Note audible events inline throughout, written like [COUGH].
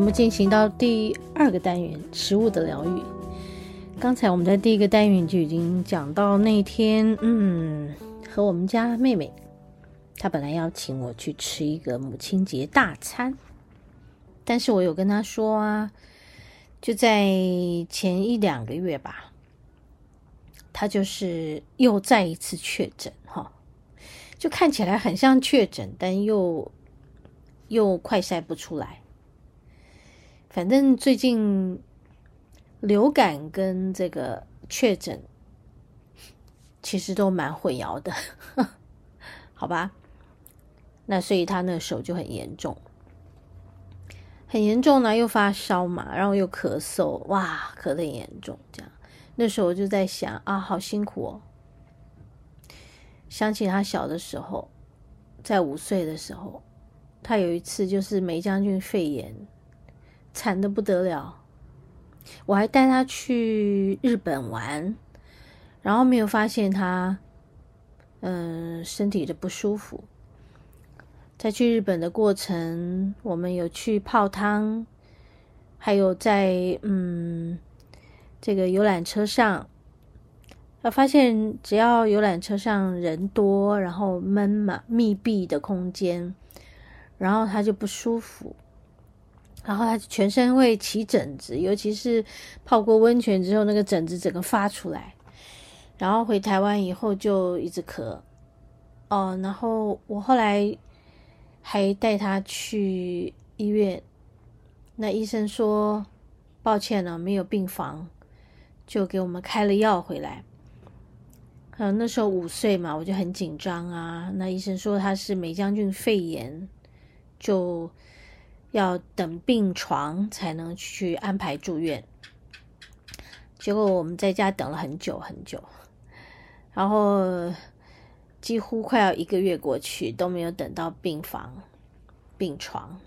目进行到第二个单元——食物的疗愈。刚才我们在第一个单元就已经讲到那天，嗯，和我们家妹妹。她本来要请我去吃一个母亲节大餐，但是我有跟她说啊，就在前一两个月吧，他就是又再一次确诊哈，就看起来很像确诊，但又又快筛不出来。反正最近流感跟这个确诊其实都蛮混淆的，[LAUGHS] 好吧？那所以他那个手就很严重，很严重呢，又发烧嘛，然后又咳嗽，哇，咳得很严重。这样，那时候我就在想啊，好辛苦哦。想起他小的时候，在五岁的时候，他有一次就是梅将军肺炎，惨的不得了。我还带他去日本玩，然后没有发现他，嗯、身体的不舒服。在去日本的过程，我们有去泡汤，还有在嗯这个游览车上，他发现只要游览车上人多，然后闷嘛，密闭的空间，然后他就不舒服，然后他全身会起疹子，尤其是泡过温泉之后，那个疹子整个发出来，然后回台湾以后就一直咳，哦，然后我后来。还带他去医院，那医生说抱歉了，没有病房，就给我们开了药回来。嗯，那时候五岁嘛，我就很紧张啊。那医生说他是霉浆菌肺炎，就要等病床才能去安排住院。结果我们在家等了很久很久，然后。几乎快要一个月过去都没有等到病房、病床，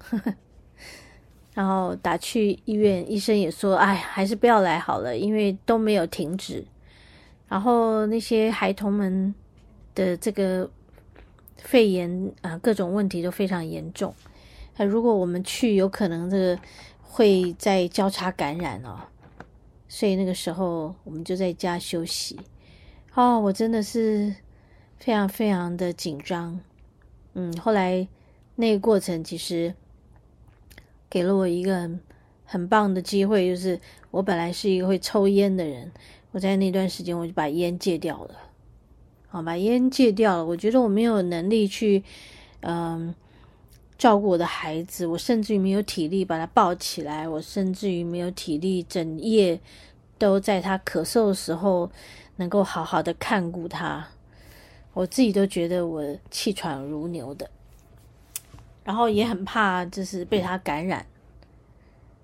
[LAUGHS] 然后打去医院，医生也说：“哎，还是不要来好了，因为都没有停止。”然后那些孩童们的这个肺炎啊，各种问题都非常严重。那如果我们去，有可能这个会再交叉感染哦。所以那个时候我们就在家休息。哦，我真的是。非常非常的紧张，嗯，后来那个过程其实给了我一个很，很棒的机会，就是我本来是一个会抽烟的人，我在那段时间我就把烟戒掉了，好，把烟戒掉了。我觉得我没有能力去，嗯，照顾我的孩子，我甚至于没有体力把他抱起来，我甚至于没有体力整夜都在他咳嗽的时候能够好好的看顾他。我自己都觉得我气喘如牛的，然后也很怕就是被他感染，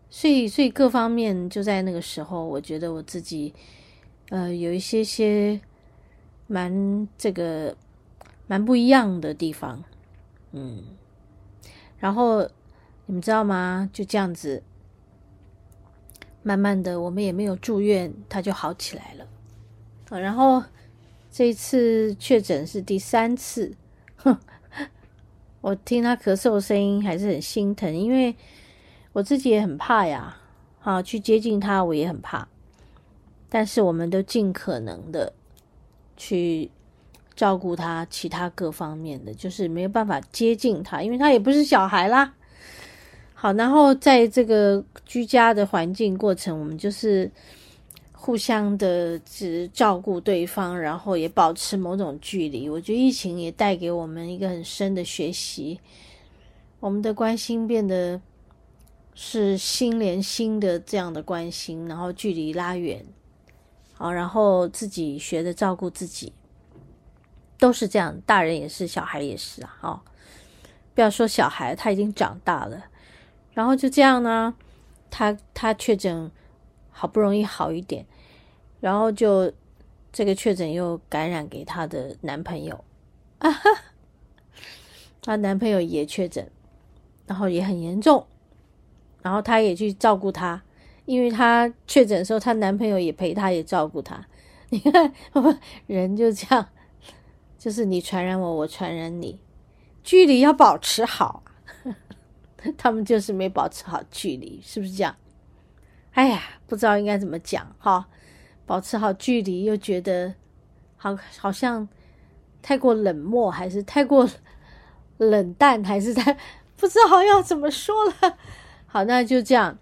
所以所以各方面就在那个时候，我觉得我自己呃有一些些蛮这个蛮不一样的地方，嗯，然后你们知道吗？就这样子，慢慢的我们也没有住院，他就好起来了，啊，然后。这一次确诊是第三次，哼，[LAUGHS] 我听他咳嗽声音还是很心疼，因为我自己也很怕呀，啊，去接近他我也很怕，但是我们都尽可能的去照顾他，其他各方面的就是没有办法接近他，因为他也不是小孩啦。好，然后在这个居家的环境过程，我们就是。互相的只照顾对方，然后也保持某种距离。我觉得疫情也带给我们一个很深的学习，我们的关心变得是心连心的这样的关心，然后距离拉远，好，然后自己学着照顾自己。都是这样，大人也是，小孩也是啊。哦，不要说小孩，他已经长大了，然后就这样呢，他他确诊，好不容易好一点，然后就这个确诊又感染给她的男朋友，啊哈，她男朋友也确诊，然后也很严重，然后她也去照顾他，因为她确诊的时候，她男朋友也陪她，也照顾她。你看，[LAUGHS] 人就这样。就是你传染我，我传染你，距离要保持好。[LAUGHS] 他们就是没保持好距离，是不是这样？哎呀，不知道应该怎么讲哈。保持好距离，又觉得好，好像太过冷漠，还是太过冷淡，还是太 [LAUGHS] 不知道要怎么说了。[LAUGHS] 好，那就这样。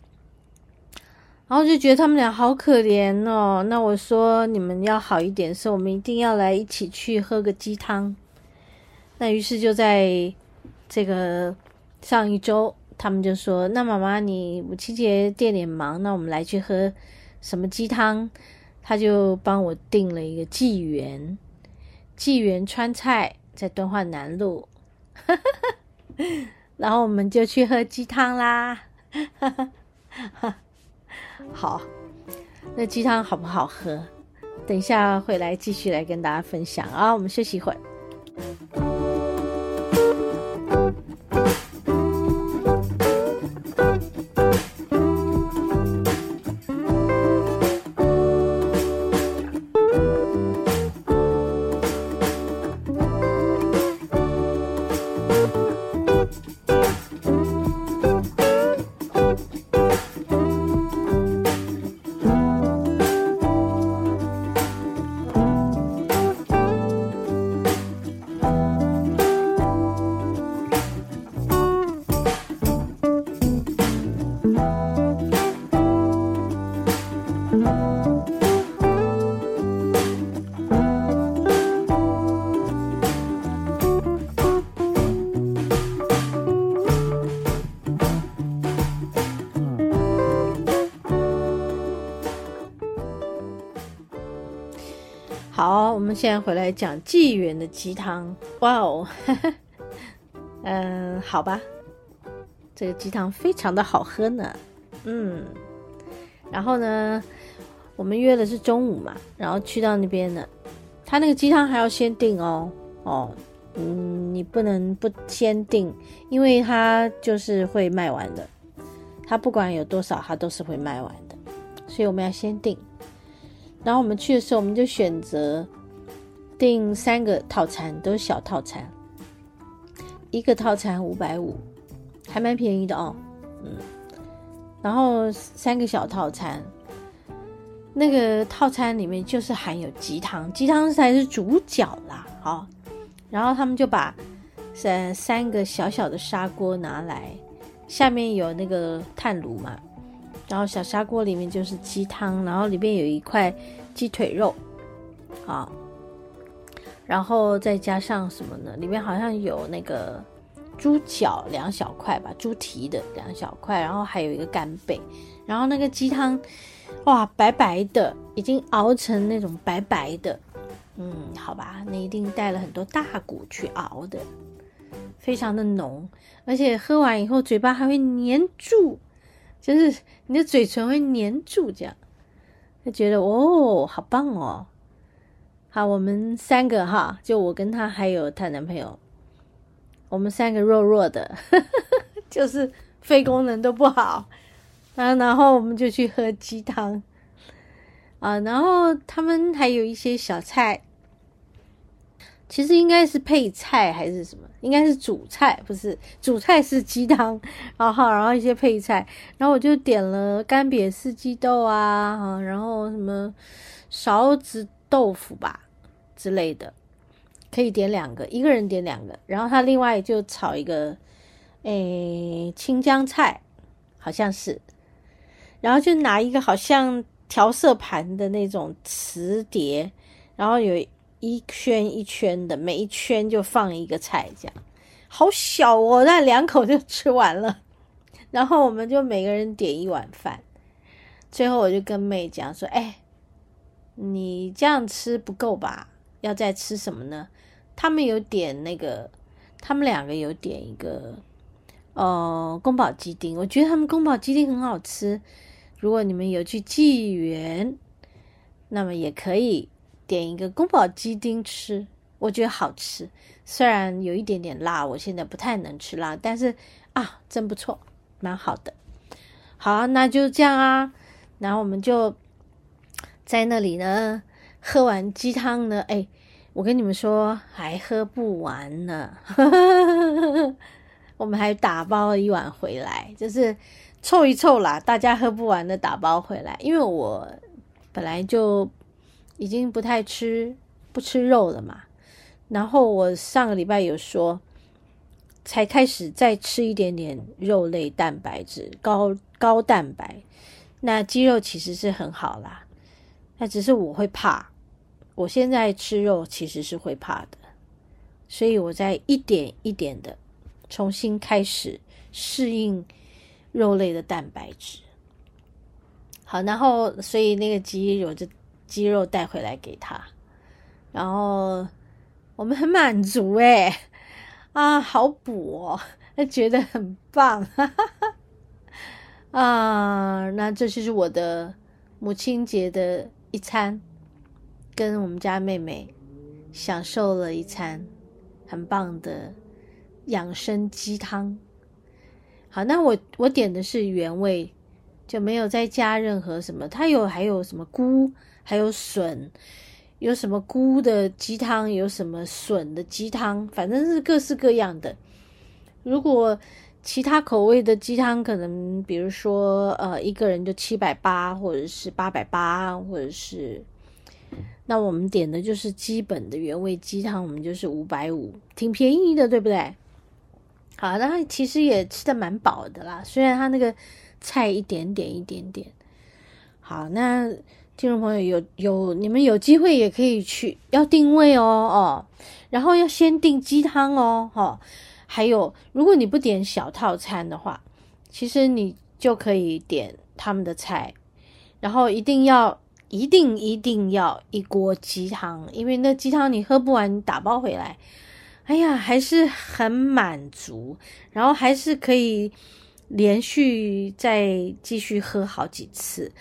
然后就觉得他们俩好可怜哦。那我说你们要好一点的时候，我们一定要来一起去喝个鸡汤。那于是就在这个上一周，他们就说：“那妈妈，你母亲节店里忙，那我们来去喝什么鸡汤？”他就帮我订了一个纪元，纪元川菜在敦化南路，[LAUGHS] 然后我们就去喝鸡汤啦。好，那鸡汤好不好喝？等一下回来继续来跟大家分享啊！我们休息一会儿。好，我们现在回来讲纪元的鸡汤。哇哦，嗯，[LAUGHS] 好吧，这个鸡汤非常的好喝呢。嗯，然后呢，我们约的是中午嘛，然后去到那边呢，他那个鸡汤还要先订哦。哦，嗯，你不能不先订，因为他就是会卖完的。他不管有多少，他都是会卖完的，所以我们要先订。然后我们去的时候，我们就选择订三个套餐，都是小套餐，一个套餐五百五，还蛮便宜的哦。嗯，然后三个小套餐，那个套餐里面就是含有鸡汤，鸡汤才是主角啦。好，然后他们就把三三个小小的砂锅拿来，下面有那个炭炉嘛。然后小砂锅里面就是鸡汤，然后里面有一块鸡腿肉，啊，然后再加上什么呢？里面好像有那个猪脚两小块吧，猪蹄的两小块，然后还有一个干贝，然后那个鸡汤，哇，白白的，已经熬成那种白白的，嗯，好吧，那一定带了很多大骨去熬的，非常的浓，而且喝完以后嘴巴还会黏住。就是你的嘴唇会黏住，这样就觉得哦，好棒哦！好，我们三个哈，就我跟他还有她男朋友，我们三个弱弱的，[LAUGHS] 就是肺功能都不好啊。然后我们就去喝鸡汤啊，然后他们还有一些小菜。其实应该是配菜还是什么？应该是主菜，不是主菜是鸡汤，然后然后一些配菜，然后我就点了干瘪四季豆啊，然后什么勺子豆腐吧之类的，可以点两个，一个人点两个，然后他另外就炒一个诶青江菜，好像是，然后就拿一个好像调色盘的那种磁碟，然后有。一圈一圈的，每一圈就放一个菜，这样好小哦，那两口就吃完了。然后我们就每个人点一碗饭。最后我就跟妹讲说：“哎，你这样吃不够吧？要再吃什么呢？他们有点那个，他们两个有点一个，呃，宫保鸡丁。我觉得他们宫保鸡丁很好吃。如果你们有去纪元，那么也可以点一个宫保鸡丁吃，我觉得好吃。虽然有一点点辣，我现在不太能吃辣，但是啊，真不错，蛮好的。好，那就这样啊。然后我们就在那里呢，喝完鸡汤呢，哎，我跟你们说，还喝不完呢。[LAUGHS] 我们还打包了一碗回来，就是凑一凑啦，大家喝不完的打包回来。因为我本来就已经不太吃，不吃肉了嘛。然后我上个礼拜有说，才开始再吃一点点肉类蛋白质，高高蛋白，那鸡肉其实是很好啦。那只是我会怕，我现在吃肉其实是会怕的，所以我在一点一点的重新开始适应肉类的蛋白质。好，然后所以那个鸡肉就鸡肉带回来给他，然后。我们很满足诶，啊，好补哦，觉得很棒，哈哈哈。啊，那这就是我的母亲节的一餐，跟我们家妹妹享受了一餐很棒的养生鸡汤。好，那我我点的是原味，就没有再加任何什么，它有还有什么菇，还有笋。有什么菇的鸡汤，有什么笋的鸡汤，反正是各式各样的。如果其他口味的鸡汤，可能比如说呃一个人就七百八，或者是八百八，或者是那我们点的就是基本的原味鸡汤，我们就是五百五，挺便宜的，对不对？好，那其实也吃得蛮饱的啦，虽然他那个菜一点点一点点。好，那。听众朋友有有，你们有机会也可以去，要定位哦哦，然后要先订鸡汤哦哦，还有如果你不点小套餐的话，其实你就可以点他们的菜，然后一定要一定一定要一锅鸡汤，因为那鸡汤你喝不完，打包回来，哎呀还是很满足，然后还是可以连续再继续喝好几次。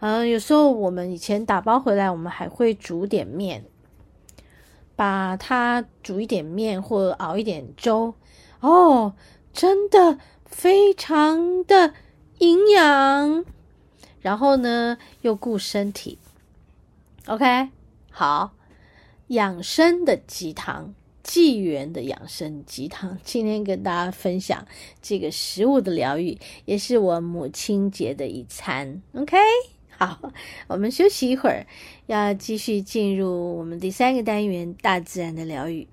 嗯，有时候我们以前打包回来，我们还会煮点面，把它煮一点面或熬一点粥，哦，真的非常的营养，然后呢又顾身体。OK，好，养生的鸡汤，纪元的养生鸡汤，[LAUGHS] 今天跟大家分享这个食物的疗愈，也是我母亲节的一餐。OK。好，我们休息一会儿，要继续进入我们第三个单元——大自然的疗愈。